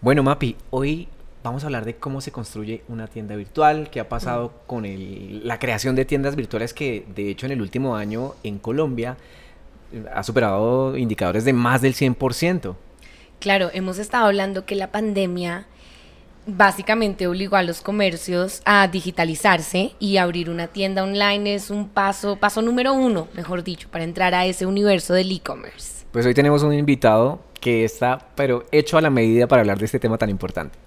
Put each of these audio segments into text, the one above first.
Bueno, Mapi, hoy vamos a hablar de cómo se construye una tienda virtual, qué ha pasado con el- la creación de tiendas virtuales que de hecho en el último año en Colombia eh, ha superado indicadores de más del 100%. Claro, hemos estado hablando que la pandemia básicamente obligó a los comercios a digitalizarse y abrir una tienda online es un paso, paso número uno, mejor dicho, para entrar a ese universo del e-commerce. Pues hoy tenemos un invitado que está, pero hecho a la medida para hablar de este tema tan importante.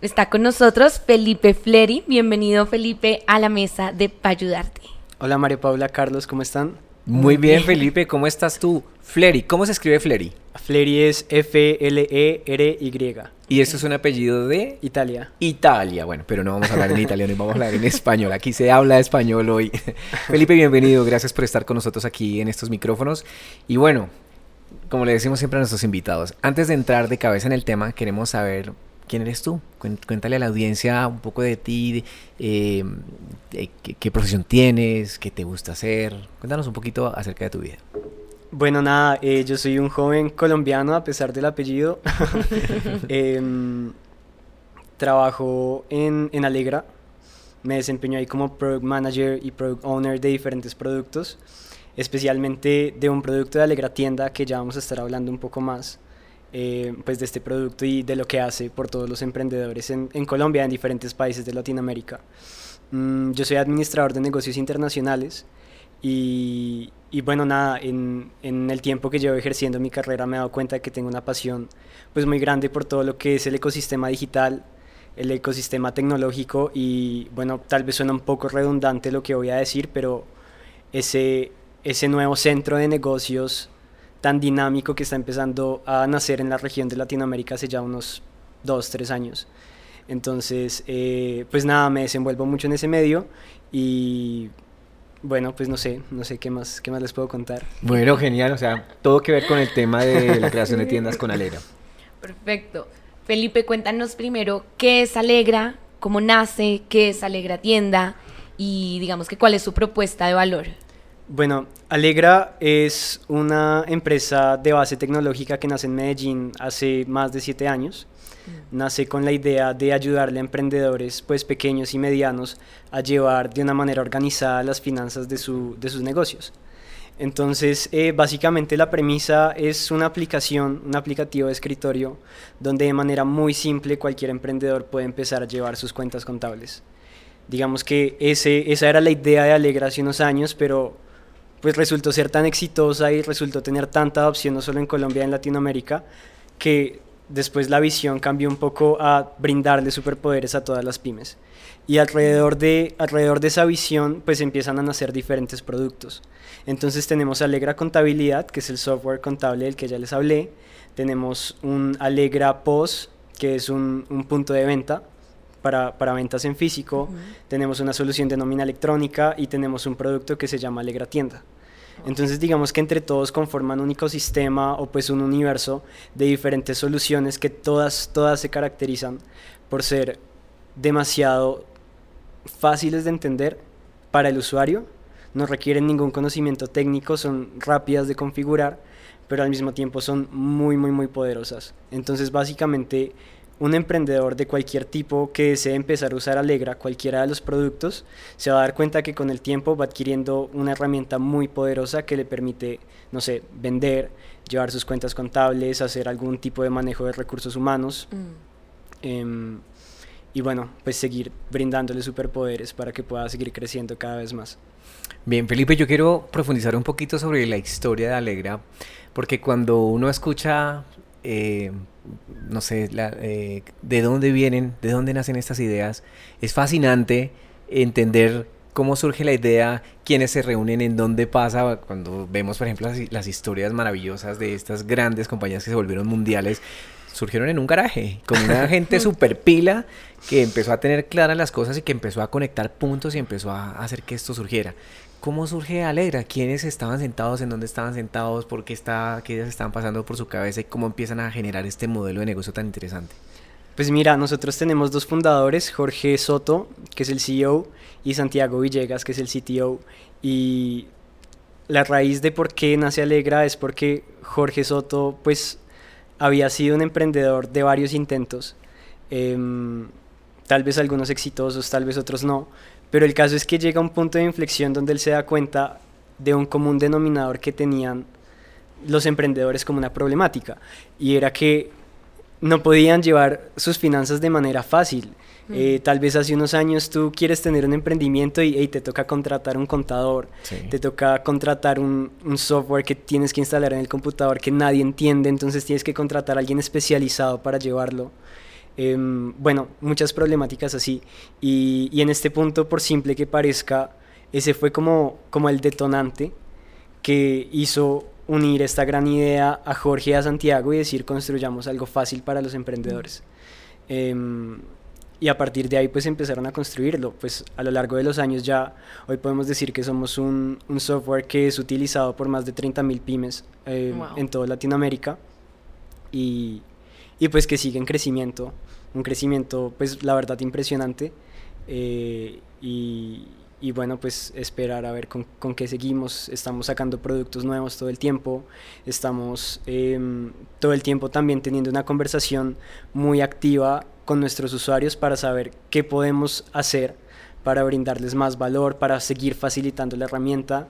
Está con nosotros Felipe Fleri. Bienvenido Felipe a la mesa de Pa' Ayudarte. Hola María Paula, Carlos, ¿cómo están? Muy bien, Felipe, ¿cómo estás tú? Fleri, ¿cómo se escribe Fleri? Fleri es E F-L-E-R-Y, Y esto es un apellido de Italia. Italia. Bueno, pero no vamos a hablar en italiano, vamos a hablar en español. Aquí se habla español hoy. Felipe, bienvenido. Gracias por estar con nosotros aquí en estos micrófonos. Y bueno, como le decimos siempre a nuestros invitados, antes de entrar de cabeza en el tema, queremos saber quién eres tú. Cuéntale a la audiencia un poco de ti, eh, qué profesión tienes, qué te gusta hacer. Cuéntanos un poquito acerca de tu vida. Bueno, nada, eh, yo soy un joven colombiano a pesar del apellido. Em, trabajo en, en Alegra. Me desempeño ahí como Product Manager y Product Owner de diferentes productos, especialmente de un producto de Alegra Tienda que ya vamos a estar hablando un poco más. eh, pues de este producto y de lo que hace por todos los emprendedores en, en Colombia, en diferentes países de Latinoamérica. Mm, yo soy administrador de negocios internacionales y, y bueno, nada, en, en el tiempo que llevo ejerciendo mi carrera me he dado cuenta de que tengo una pasión pues muy grande por todo lo que es el ecosistema digital, el ecosistema tecnológico y bueno, tal vez suena un poco redundante lo que voy a decir, pero ese, ese nuevo centro de negocios tan dinámico que está empezando a nacer en la región de Latinoamérica hace ya unos dos, tres años. Entonces, eh, pues nada, me desenvuelvo mucho en ese medio y bueno, pues no sé, no sé qué más, qué más les puedo contar. Bueno, genial. O sea, todo que ver con el tema de la creación de tiendas con Alegra. Perfecto. Felipe, cuéntanos primero qué es Alegra, cómo nace, qué es Alegra Tienda y digamos que cuál es su propuesta de valor. Bueno, Alegra es una empresa de base tecnológica que nace en Medellín hace más de siete años. Nace con la idea de ayudarle a emprendedores pues, pequeños y medianos a llevar de una manera organizada las finanzas de, su- de sus negocios. Entonces, eh, básicamente la premisa es una aplicación, un aplicativo de escritorio, donde de manera muy simple cualquier emprendedor puede empezar a llevar sus cuentas contables. Digamos que ese, esa era la idea de Alegra hace unos años, pero pues resultó ser tan exitosa y resultó tener tanta adopción no solo en Colombia, en Latinoamérica, que después la visión cambió un poco a brindarle superpoderes a todas las pymes. Y alrededor de, alrededor de esa visión, pues empiezan a nacer diferentes productos. Entonces tenemos Alegra Contabilidad, que es el software contable del que ya les hablé. Tenemos un Alegra POS, que es un, un punto de venta para, para ventas en físico. Tenemos una solución de nómina electrónica y tenemos un producto que se llama Alegra Tienda. Entonces digamos que entre todos conforman un ecosistema o pues un universo de diferentes soluciones que todas, todas se caracterizan por ser demasiado fáciles de entender para el usuario, no requieren ningún conocimiento técnico, son rápidas de configurar, pero al mismo tiempo son muy, muy, muy poderosas. Entonces básicamente un emprendedor de cualquier tipo que desee empezar a usar Alegra, cualquiera de los productos, se va a dar cuenta que con el tiempo va adquiriendo una herramienta muy poderosa que le permite, no sé, vender, llevar sus cuentas contables, hacer algún tipo de manejo de recursos humanos. em, y bueno, pues seguir brindándole superpoderes para que pueda seguir creciendo cada vez más. Bien, Felipe, yo quiero profundizar un poquito sobre la historia de Alegra, porque cuando uno escucha, eh, no sé, la- eh, de dónde vienen, de dónde nacen estas ideas, es fascinante entender cómo surge la idea, quiénes se reúnen, en dónde pasa, cuando vemos, por ejemplo, las, las historias maravillosas de estas grandes compañías que se volvieron mundiales, surgieron en un garaje, con una gente super pila que empezó a tener claras las cosas y que empezó a conectar puntos y empezó a hacer que esto surgiera. ¿Cómo surge Alegra? ¿Quiénes estaban sentados? ¿En dónde estaban sentados? ¿Por qué, está, qué ideas estaban pasando por su cabeza? ¿Y cómo empiezan a generar este modelo de negocio tan interesante? Pues mira, nosotros tenemos dos fundadores, Jorge Soto, que es el CEO, y Santiago Villegas, que es el CTO. Y la raíz de por qué nace Alegra es porque Jorge Soto, pues había sido un emprendedor de varios intentos, em, tal vez algunos exitosos, tal vez otros no, pero el caso es que llega a un punto de inflexión donde él se da cuenta de un común denominador que tenían los emprendedores como una problemática, y era que no podían llevar sus finanzas de manera fácil. Eh, tal vez hace unos años tú quieres tener un emprendimiento y te toca contratar un contador, te toca contratar un, software que tienes que instalar en el computador que nadie entiende, entonces tienes que contratar a alguien especializado para llevarlo. Em, bueno, muchas problemáticas así. Y, y, en este punto, por simple que parezca, ese fue como, como el detonante que hizo unir esta gran idea a Jorge y a Santiago y decir construyamos algo fácil para los emprendedores. Em, y a partir de ahí pues empezaron a construirlo. Pues a lo largo de los años ya hoy podemos decir que somos un, un software que es utilizado por más de 30.000 pymes eh, en toda Latinoamérica y, y, pues que sigue en crecimiento, un crecimiento pues la verdad impresionante eh, y, bueno, pues esperar a ver con, con, qué seguimos. Estamos sacando productos nuevos todo el tiempo, estamos em, todo el tiempo también teniendo una conversación muy activa con nuestros usuarios para saber qué podemos hacer para brindarles más valor, para seguir facilitando la herramienta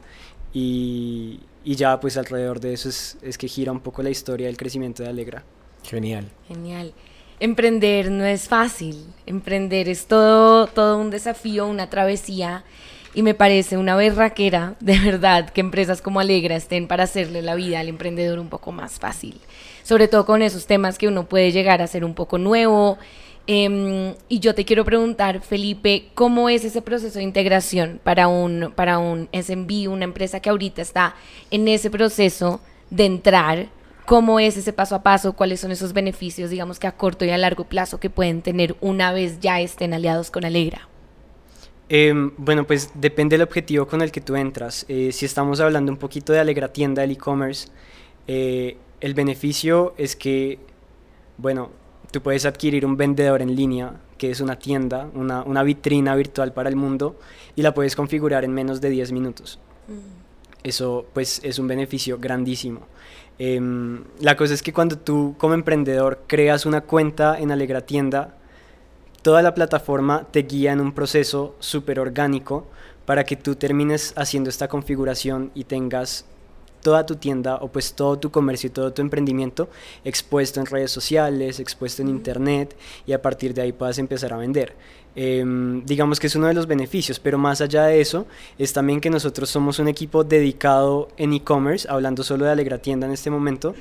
y, y ya pues alrededor de eso es, es que gira un poco la historia del crecimiento de Alegra. Genial. Genial emprender no es fácil. Emprender es todo, todo un desafío, una travesía. Y me parece una berraquera, de verdad, que empresas como Alegra estén para hacerle la vida al emprendedor un poco más fácil. Sobre todo con esos temas que uno puede llegar a ser un poco nuevo. Em, y yo te quiero preguntar, Felipe, ¿cómo es ese proceso de integración para un, para un SMB, una empresa que ahorita está en ese proceso de entrar cómo es ese paso a paso, cuáles son esos beneficios, digamos que a corto y a largo plazo que pueden tener una vez ya estén aliados con Alegra. Em, bueno, pues depende del objetivo con el que tú entras. Eh, si estamos hablando un poquito de Alegra Tienda, del e-commerce, eh, el beneficio es que, bueno, tú puedes adquirir un vendedor en línea, que es una tienda, una, una vitrina virtual para el mundo, y la puedes configurar en menos de 10 minutos. Mm. Eso pues es un beneficio grandísimo. Em, la cosa es que cuando tú como emprendedor creas una cuenta en Alegra Tienda, toda la plataforma te guía en un proceso súper orgánico para que tú termines haciendo esta configuración y tengas toda tu tienda o pues todo tu comercio y todo tu emprendimiento expuesto en redes sociales, expuesto en internet y a partir de ahí puedas empezar a vender. Em, digamos que es uno de los beneficios, pero más allá de eso es también que nosotros somos un equipo dedicado en e-commerce, hablando solo de Alegra Tienda en este momento,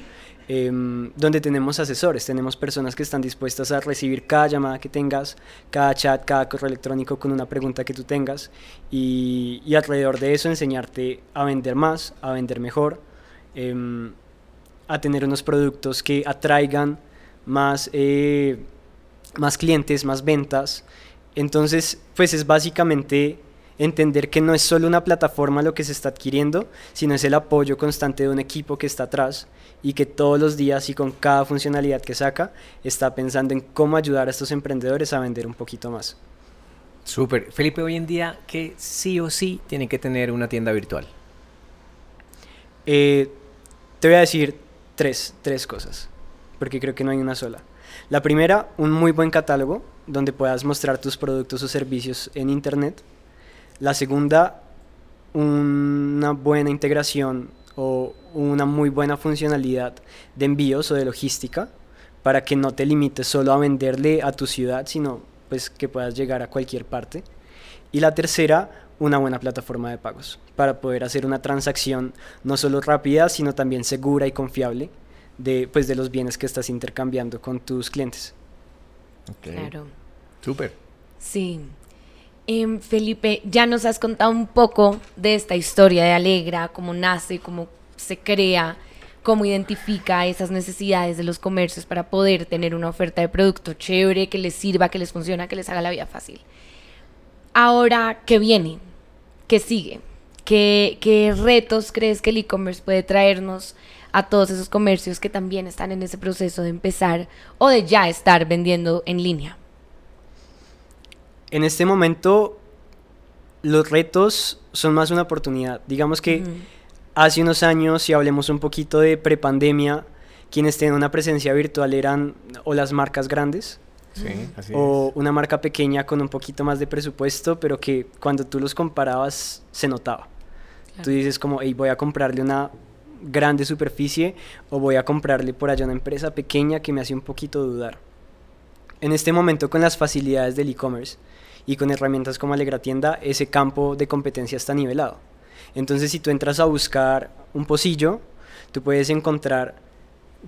em, donde tenemos asesores, tenemos personas que están dispuestas a recibir cada llamada que tengas, cada chat, cada correo electrónico con una pregunta que tú tengas y, alrededor de eso enseñarte a vender más, a vender mejor, em, a tener unos productos que atraigan más, eh, más clientes, más ventas. Entonces, pues es básicamente entender que no es solo una plataforma lo que se está adquiriendo, sino es el apoyo constante de un equipo que está atrás y que todos los días y con cada funcionalidad que saca está pensando en cómo ayudar a estos emprendedores a vender un poquito más. Súper. Felipe, hoy en día, ¿qué sí o sí tiene que tener una tienda virtual? Eh, te voy a decir tres, tres cosas, porque creo que no hay una sola. La primera, un muy buen catálogo donde puedas mostrar tus productos o servicios en Internet. La segunda, una buena integración o una muy buena funcionalidad de envíos o de logística para que no te limites solo a venderle a tu ciudad, sino pues que puedas llegar a cualquier parte. Y la tercera, una buena plataforma de pagos para poder hacer una transacción no solo rápida, sino también segura y confiable de, pues, de los bienes que estás intercambiando con tus clientes. Claro. Súper. Sí. Em, Felipe, ya nos has contado un poco de esta historia de Alegra, cómo nace, cómo se crea, cómo identifica esas necesidades de los comercios para poder tener una oferta de producto chévere, que les sirva, que les funciona, que les haga la vida fácil. Ahora, ¿qué viene? ¿Qué sigue? ¿Qué, qué retos crees que el e-commerce puede traernos a todos esos comercios que también están en ese proceso de empezar o de ya estar vendiendo en línea? En este momento los retos son más una oportunidad. Digamos que hace unos años, si hablemos un poquito de prepandemia, quienes tienen una presencia virtual eran o las marcas grandes Sí, así o es. una marca pequeña con un poquito más de presupuesto, pero que cuando tú los comparabas se notaba. Claro. Tú dices como, hey, voy a comprarle una grande superficie o voy a comprarle por allá una empresa pequeña que me hace un poquito dudar. En este momento con las facilidades del e-commerce y con herramientas como Alegra Tienda, ese campo de competencia está nivelado. Entonces si tú entras a buscar un pocillo, tú puedes encontrar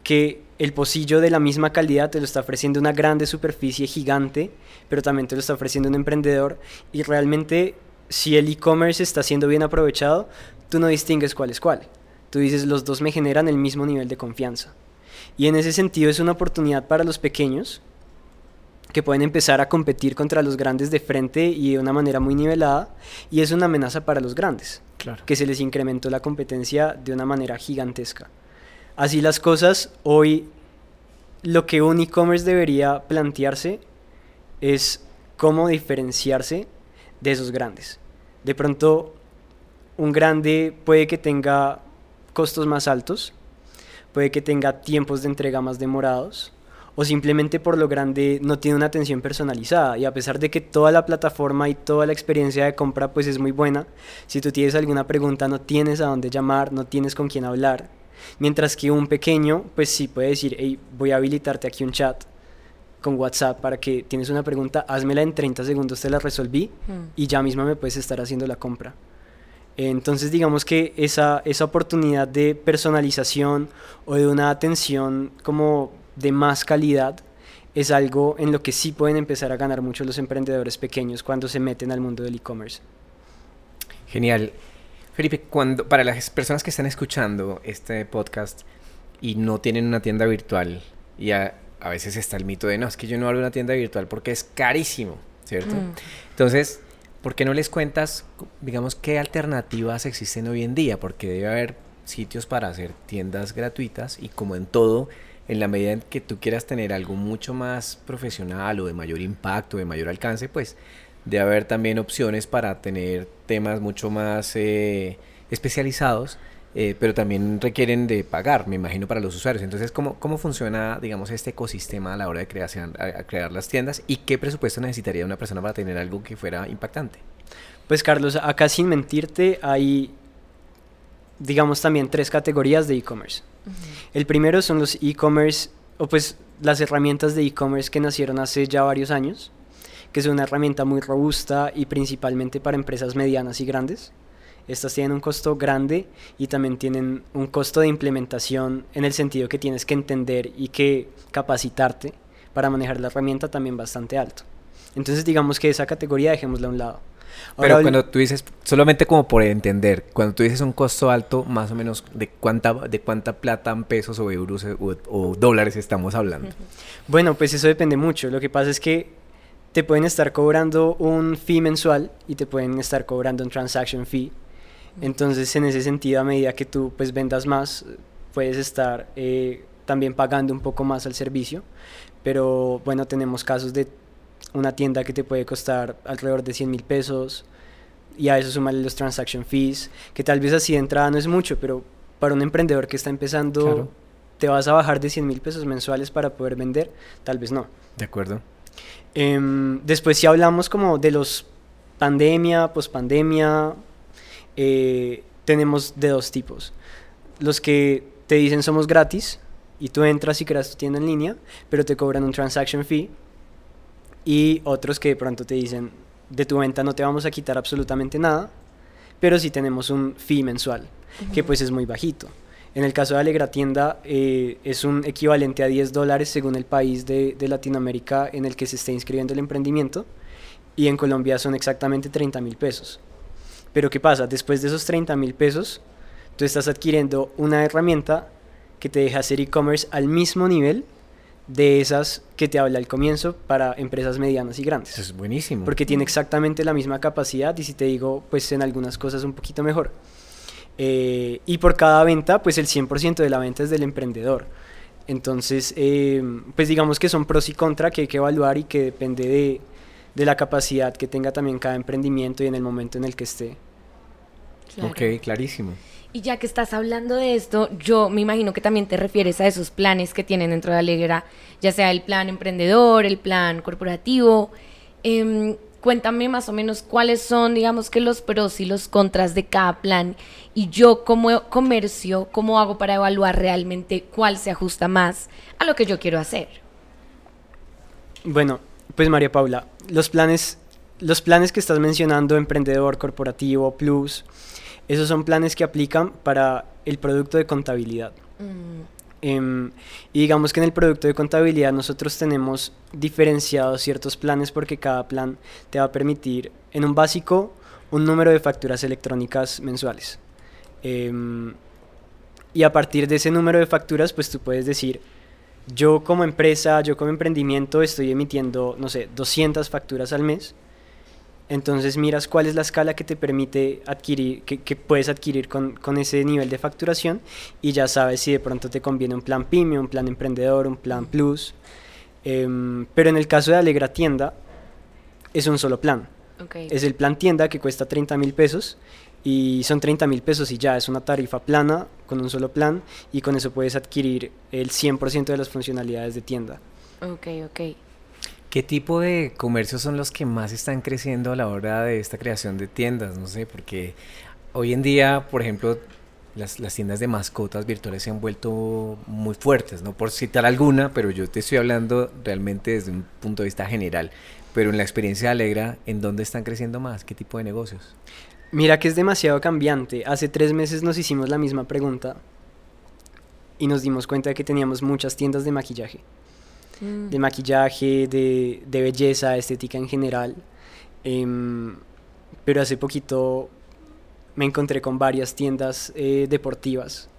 que el pocillo de la misma calidad te lo está ofreciendo una grande superficie gigante, pero también te lo está ofreciendo un emprendedor y realmente si el e-commerce está siendo bien aprovechado, tú no distingues cuál es cuál. Tú dices, los dos me generan el mismo nivel de confianza. Y en ese sentido es una oportunidad para los pequeños que pueden empezar a competir contra los grandes de frente y de una manera muy nivelada, y es una amenaza para los grandes, Claro. que se les incrementó la competencia de una manera gigantesca. Así las cosas, hoy lo que un e-commerce debería plantearse es cómo diferenciarse de esos grandes. De pronto, un grande puede que tenga costos más altos, puede que tenga tiempos de entrega más demorados, o simplemente por lo grande no tiene una atención personalizada. Y a pesar de que toda la plataforma y toda la experiencia de compra pues es muy buena, si tú tienes alguna pregunta no tienes a dónde llamar, no tienes con quién hablar. Mientras que un pequeño pues sí puede decir, hey, voy a habilitarte aquí un chat con WhatsApp para que tienes una pregunta, házmela en 30 segundos, te la resolví Mm. y ya mismo me puedes estar haciendo la compra. Entonces digamos que esa, esa oportunidad de personalización o de una atención como de más calidad es algo en lo que sí pueden empezar a ganar mucho los emprendedores pequeños cuando se meten al mundo del e-commerce. Genial. Felipe, cuando, para las personas que están escuchando este podcast y no tienen una tienda virtual, y a, a veces está el mito de, no, es que yo no abro una tienda virtual porque es carísimo, ¿cierto? Mm. Entonces, ¿por qué no les cuentas, digamos, qué alternativas existen hoy en día? Porque debe haber sitios para hacer tiendas gratuitas y como en todo, en la medida en que tú quieras tener algo mucho más profesional o de mayor impacto, de mayor alcance, pues debe haber también opciones para tener temas mucho más eh, especializados, eh, pero también requieren de pagar, me imagino, para los usuarios. Entonces, ¿cómo, cómo funciona, digamos, este ecosistema a la hora de crear las tiendas y qué presupuesto necesitaría una persona para tener algo que fuera impactante? Pues Carlos, acá sin mentirte hay, digamos, también tres categorías de e-commerce. El primero son los e-commerce, o pues las herramientas de e-commerce que nacieron hace ya varios años, que es una herramienta muy robusta y principalmente para empresas medianas y grandes. Estas tienen un costo grande y también tienen un costo de implementación en el sentido que tienes que entender y que capacitarte para manejar la herramienta también bastante alto. Entonces digamos que esa categoría dejémosla a un lado. Pero Ahora, cuando tú dices, solamente como por entender, cuando tú dices un costo alto, más o menos de cuánta, de cuánta plata en pesos o euros o, o dólares estamos hablando. Bueno, pues eso depende mucho. Lo que pasa es que te pueden estar cobrando un fee mensual y te pueden estar cobrando un transaction fee. Entonces, en ese sentido, a medida que tú pues vendas más, puedes estar eh, también pagando un poco más al servicio. Pero bueno, tenemos casos de una tienda que te puede costar alrededor de 100 mil pesos y a eso sumarle los transaction fees, que tal vez así de entrada no es mucho, pero para un emprendedor que está empezando, Claro. te vas a bajar de 100 mil pesos mensuales para poder vender, tal vez no. ¿De acuerdo? Em, después si hablamos como de los pandemia, pospandemia, eh, tenemos de dos tipos. Los que te dicen somos gratis y tú entras y creas tu tienda en línea, pero te cobran un transaction fee. Y otros que de pronto te dicen de tu venta no te vamos a quitar absolutamente nada, pero sí tenemos un fee mensual, que pues es muy bajito. En el caso de Alegra Tienda eh, es un equivalente a 10 dólares según el país de, de Latinoamérica en el que se esté inscribiendo el emprendimiento y en Colombia son exactamente 30 mil pesos. Pero ¿qué pasa? Después de esos 30 mil pesos, tú estás adquiriendo una herramienta que te deja hacer e-commerce al mismo nivel de esas que te habla al comienzo para empresas medianas y grandes. Eso es buenísimo. Porque tiene exactamente la misma capacidad y si te digo, pues en algunas cosas un poquito mejor. Eh, y por cada venta, pues el 100% de la venta es del emprendedor. Entonces, eh, pues digamos que son pros y contra que hay que evaluar y que depende de, de la capacidad que tenga también cada emprendimiento y en el momento en el que esté. Claro. Ok, clarísimo. Y ya que estás hablando de esto, yo me imagino que también te refieres a esos planes que tienen dentro de Alegra, ya sea el plan emprendedor, el plan corporativo. Em, cuéntame más o menos cuáles son, digamos que los pros y los contras de cada plan. Y yo como comercio, ¿cómo hago para evaluar realmente cuál se ajusta más a lo que yo quiero hacer? Bueno, pues María Paula, los planes, los planes que estás mencionando, emprendedor, corporativo, plus, esos son planes que aplican para el producto de contabilidad. Mm. Em, y digamos que en el producto de contabilidad nosotros tenemos diferenciados ciertos planes porque cada plan te va a permitir, en un básico, un número de facturas electrónicas mensuales. Em, y a partir de ese número de facturas, pues tú puedes decir, yo como empresa, yo como emprendimiento estoy emitiendo, no sé, 200 facturas al mes entonces miras cuál es la escala que te permite adquirir, que, puedes adquirir con, ese nivel de facturación y ya sabes si de pronto te conviene un plan PYME, un plan emprendedor, un plan plus. Em, pero en el caso de Alegra Tienda, es un solo plan. Es el plan tienda que cuesta 30 mil pesos y son 30 mil pesos y ya es una tarifa plana con un solo plan y con eso puedes adquirir el 100% de las funcionalidades de tienda. Ok, ok. ¿Qué tipo de comercios son los que más están creciendo a la hora de esta creación de tiendas? No sé, porque hoy en día, por ejemplo, las, tiendas de mascotas virtuales se han vuelto muy fuertes, no por citar alguna, pero yo te estoy hablando realmente desde un punto de vista general. Pero en la experiencia Alegra, ¿en dónde están creciendo más? ¿Qué tipo de negocios? Mira que es demasiado cambiante. Hace tres meses nos hicimos la misma pregunta y nos dimos cuenta de que teníamos muchas tiendas de maquillaje de maquillaje, de, belleza, estética en general. Em, pero hace poquito me encontré con varias tiendas eh, deportivas,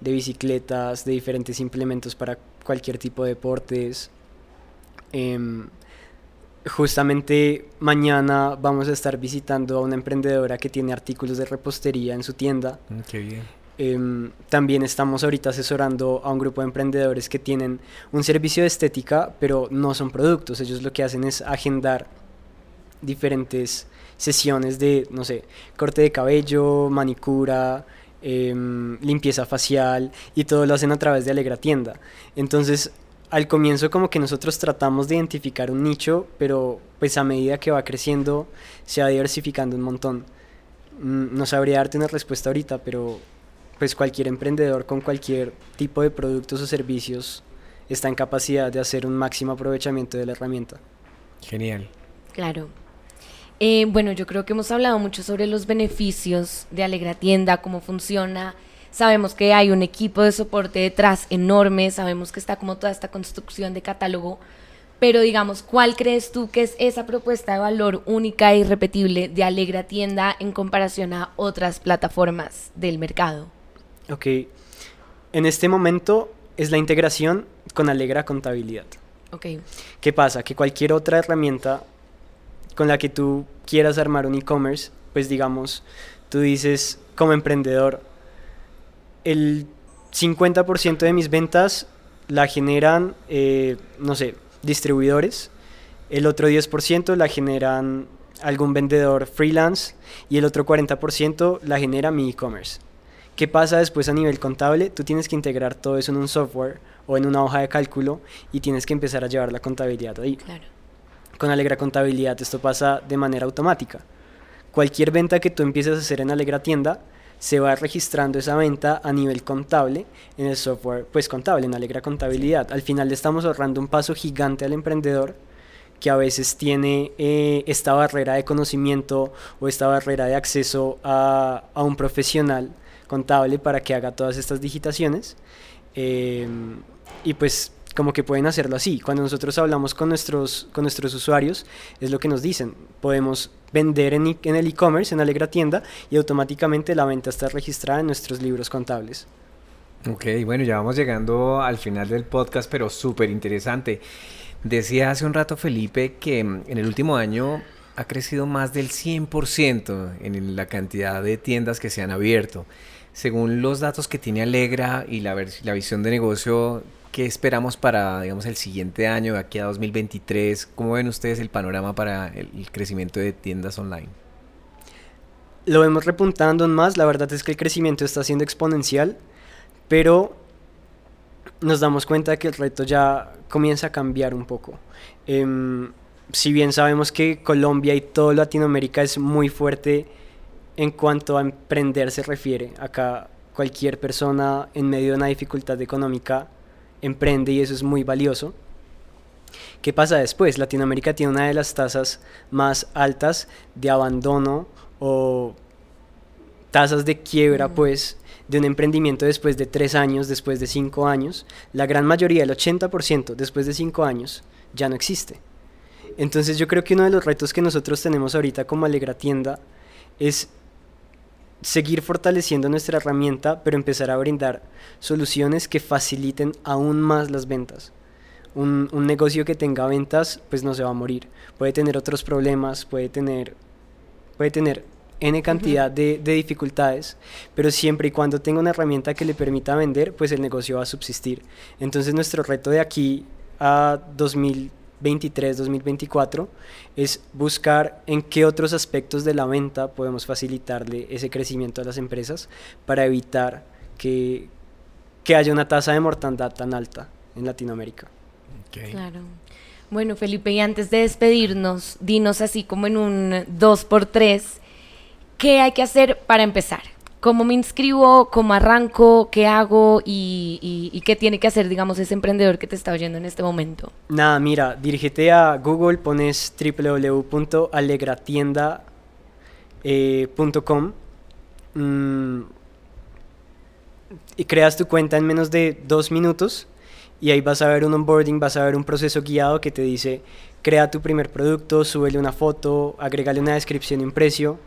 de bicicletas, de diferentes implementos para cualquier tipo de deportes. Em, justamente mañana vamos a estar visitando a una emprendedora que tiene artículos de repostería en su tienda. Mm, qué bien. Em, también estamos ahorita asesorando a un grupo de emprendedores que tienen un servicio de estética, pero no son productos. Ellos lo que hacen es agendar diferentes sesiones de, no sé, corte de cabello, manicura, em, limpieza facial y todo lo hacen a través de Alegra Tienda. Entonces, al comienzo como que nosotros tratamos de identificar un nicho, pero pues a medida que va creciendo se va diversificando un montón. Mm, no sabría darte una respuesta ahorita, pero pues cualquier emprendedor con cualquier tipo de productos o servicios está en capacidad de hacer un máximo aprovechamiento de la herramienta. Genial. Claro. Eh, bueno, yo creo que hemos hablado mucho sobre los beneficios de Alegra Tienda, cómo funciona. Sabemos que hay un equipo de soporte detrás enorme, sabemos que está como toda esta construcción de catálogo, pero digamos, ¿cuál crees tú que es esa propuesta de valor única e irrepetible de Alegra Tienda en comparación a otras plataformas del mercado? Ok. En este momento es la integración con Alegra Contabilidad. Ok. ¿Qué pasa? Que cualquier otra herramienta con la que tú quieras armar un e-commerce, pues digamos, tú dices como emprendedor, el 50% de mis ventas la generan, eh, no sé, distribuidores, el otro 10% la generan algún vendedor freelance y el otro 40% la genera mi e-commerce. ¿Qué pasa después a nivel contable? Tú tienes que integrar todo eso en un software o en una hoja de cálculo y tienes que empezar a llevar la contabilidad ahí. Claro. Con Alegra Contabilidad esto pasa de manera automática. Cualquier venta que tú empieces a hacer en Alegra Tienda, se va registrando esa venta a nivel contable en el software pues contable, en Alegra Contabilidad. Al final le estamos ahorrando un paso gigante al emprendedor que a veces tiene eh, esta barrera de conocimiento o esta barrera de acceso a, a un profesional contable para que haga todas estas digitaciones. Eh, y pues como que pueden hacerlo así. Cuando nosotros hablamos con nuestros, con nuestros usuarios, es lo que nos dicen. Podemos vender en, en el e-commerce, en Alegra Tienda, y automáticamente la venta está registrada en nuestros libros contables. Ok, bueno, ya vamos llegando al final del podcast, pero súper interesante. Decía hace un rato Felipe que en el último año ha crecido más del 100% en la cantidad de tiendas que se han abierto según los datos que tiene Alegra y la, visión de negocio, ¿qué esperamos para, digamos, el siguiente año, de aquí a 2023? ¿Cómo ven ustedes el panorama para el, crecimiento de tiendas online? lo vemos repuntando más, la verdad es que el crecimiento está siendo exponencial, pero nos damos cuenta que el reto ya comienza a cambiar un poco. Em, si bien sabemos que Colombia y toda Latinoamérica es muy fuerte en cuanto a emprender se refiere, acá cualquier persona en medio de una dificultad económica emprende y eso es muy valioso. ¿Qué pasa después? Latinoamérica tiene una de las tasas más altas de abandono o tasas de quiebra, pues, de un emprendimiento después de tres años, después de cinco años. La gran mayoría, el 80% después de cinco años, ya no existe. Entonces yo creo que uno de los retos que nosotros tenemos ahorita como Alegra Tienda es seguir fortaleciendo nuestra herramienta, pero empezar a brindar soluciones que faciliten aún más las ventas. Un, un, negocio que tenga ventas, pues no se va a morir. Puede tener otros problemas, puede tener, puede tener N cantidad de, de, dificultades, pero siempre y cuando tenga una herramienta que le permita vender, pues el negocio va a subsistir. Entonces nuestro reto de aquí a 2023, 2024 es buscar en qué otros aspectos de la venta podemos facilitarle ese crecimiento a las empresas para evitar que, que haya una tasa de mortandad tan alta en Latinoamérica. Okay. Claro. Bueno, Felipe, y antes de despedirnos, dinos así como en un 2x3 ¿Qué hay que hacer para empezar? ¿Cómo me inscribo? ¿Cómo arranco? ¿Qué hago? Y, qué tiene que hacer, digamos, ese emprendedor que te está oyendo en este momento? Nada, mira, dirígete a Google, pones www.alegratienda.com mm, y creas tu cuenta en menos de dos minutos y ahí vas a ver un onboarding, vas a ver un proceso guiado que te dice crea tu primer producto, súbele una foto, agrégale una descripción y un precio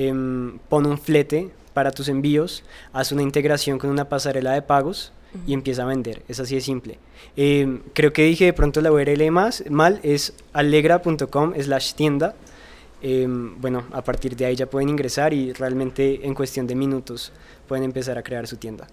Em, pon un flete para tus envíos, haz una integración con una pasarela de pagos y empieza a vender. Es así de simple. Em, creo que dije de pronto la URL más mal, es alegra.com slash tienda. Em, bueno, a partir de ahí ya pueden ingresar y realmente en cuestión de minutos pueden empezar a crear su tienda.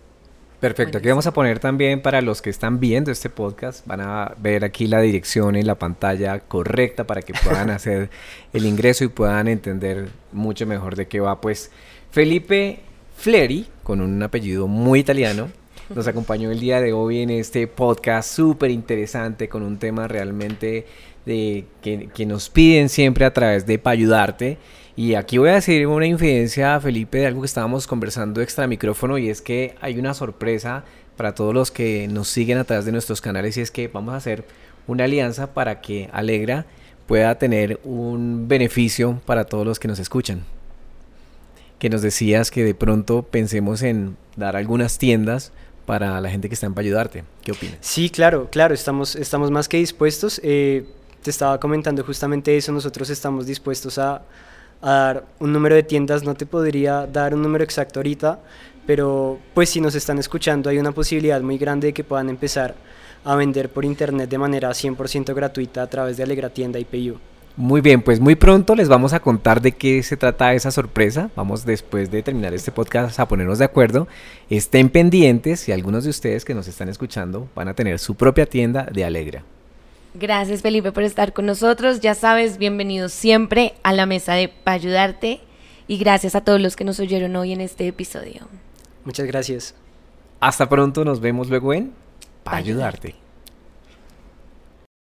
Perfecto, aquí vamos a poner también para los que están viendo este podcast, van a ver aquí la dirección en la pantalla correcta para que puedan hacer el ingreso y puedan entender mucho mejor de qué va. Pues Felipe Fleri, con un apellido muy italiano, nos acompañó el día de hoy en este podcast súper interesante con un tema realmente de que, que nos piden siempre a través de para ayudarte y aquí voy a decir una infidencia, Felipe, de algo que estábamos conversando extra micrófono y es que hay una sorpresa para todos los que nos siguen a través de nuestros canales y es que vamos a hacer una alianza para que Alegra pueda tener un beneficio para todos los que nos escuchan. Que nos decías que de pronto pensemos en dar algunas tiendas para la gente que está para ayudarte. ¿Qué opinas? Sí, claro, claro, estamos, estamos más que dispuestos. Eh, te estaba comentando justamente eso, nosotros estamos dispuestos a a dar un número de tiendas, no te podría dar un número exacto ahorita, pero pues si nos están escuchando hay una posibilidad muy grande de que puedan empezar a vender por internet de manera 100% gratuita a través de Alegra Tienda PayU. Muy bien, pues muy pronto les vamos a contar de qué se trata esa sorpresa. Vamos después de terminar este podcast a ponernos de acuerdo. Estén pendientes y algunos de ustedes que nos están escuchando van a tener su propia tienda de Alegra. Gracias Felipe por estar con nosotros. Ya sabes, bienvenido siempre a la mesa de para ayudarte y gracias a todos los que nos oyeron hoy en este episodio. Muchas gracias. Hasta pronto, nos vemos luego en para ayudarte.